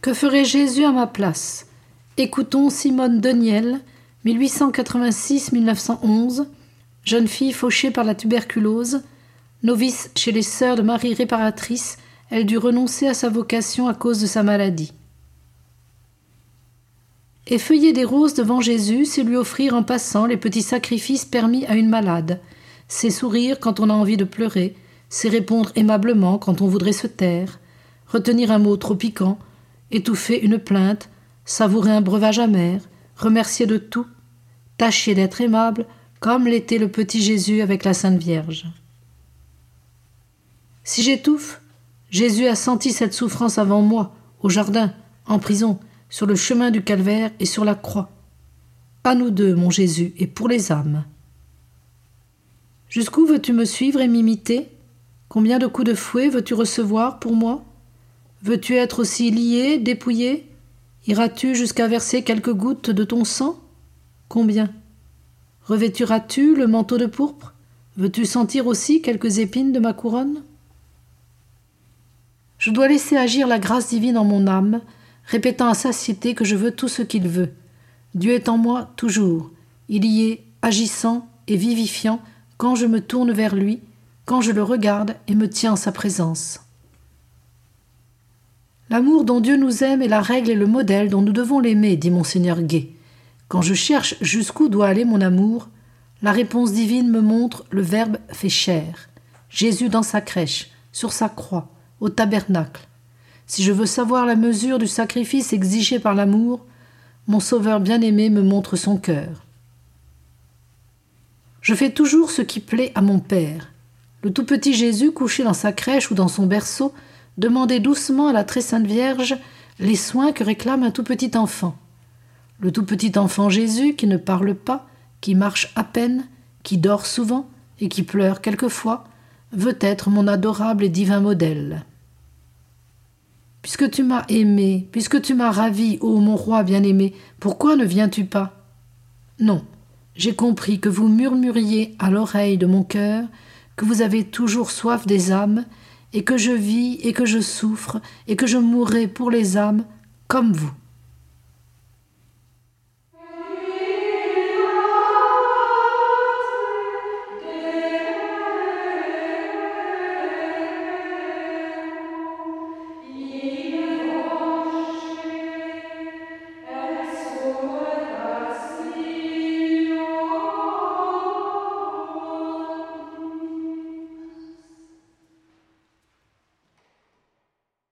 Que ferait Jésus à ma place? Écoutons Simone Deniel, 1886-1911, jeune fille fauchée par la tuberculose, novice chez les sœurs de Marie réparatrice, elle dut renoncer à sa vocation à cause de sa maladie. Effeuiller des roses devant Jésus, c'est lui offrir en passant les petits sacrifices permis à une malade. C'est sourire quand on a envie de pleurer, c'est répondre aimablement quand on voudrait se taire, retenir un mot trop piquant, étouffer une plainte, savourer un breuvage amer, remercier de tout, tâcher d'être aimable, comme l'était le petit Jésus avec la Sainte Vierge. Si j'étouffe, Jésus a senti cette souffrance avant moi, au jardin, en prison, sur le chemin du calvaire et sur la croix. À nous deux, mon Jésus, et pour les âmes. Jusqu'où veux-tu me suivre et m'imiter? Combien de coups de fouet veux-tu recevoir pour moi? Veux-tu être aussi lié, dépouillé? Iras-tu jusqu'à verser quelques gouttes de ton sang? Combien? Revêturas-tu le manteau de pourpre? Veux-tu sentir aussi quelques épines de ma couronne? Je dois laisser agir la grâce divine en mon âme, répétant à satiété que je veux tout ce qu'il veut. Dieu est en moi toujours. Il y est agissant et vivifiant quand je me tourne vers lui, quand je le regarde et me tiens en sa présence. L'amour dont Dieu nous aime est la règle et le modèle dont nous devons l'aimer, dit monseigneur Gay. Quand je cherche jusqu'où doit aller mon amour, la réponse divine me montre le Verbe fait chair. Jésus dans sa crèche, sur sa croix, au tabernacle, si je veux savoir la mesure du sacrifice exigé par l'amour, mon Sauveur bien-aimé me montre son cœur. Je fais toujours ce qui plaît à mon Père. Le tout petit Jésus, couché dans sa crèche ou dans son berceau, demandait doucement à la très sainte Vierge les soins que réclame un tout petit enfant. Le tout petit enfant Jésus, qui ne parle pas, qui marche à peine, qui dort souvent et qui pleure quelquefois, veut être mon adorable et divin modèle. Puisque tu m'as aimé, puisque tu m'as ravi, ô mon roi bien-aimé, pourquoi ne viens-tu pas? Non, j'ai compris que vous murmuriez à l'oreille de mon cœur, que vous avez toujours soif des âmes, et que je vis et que je souffre, et que je mourrai pour les âmes, comme vous.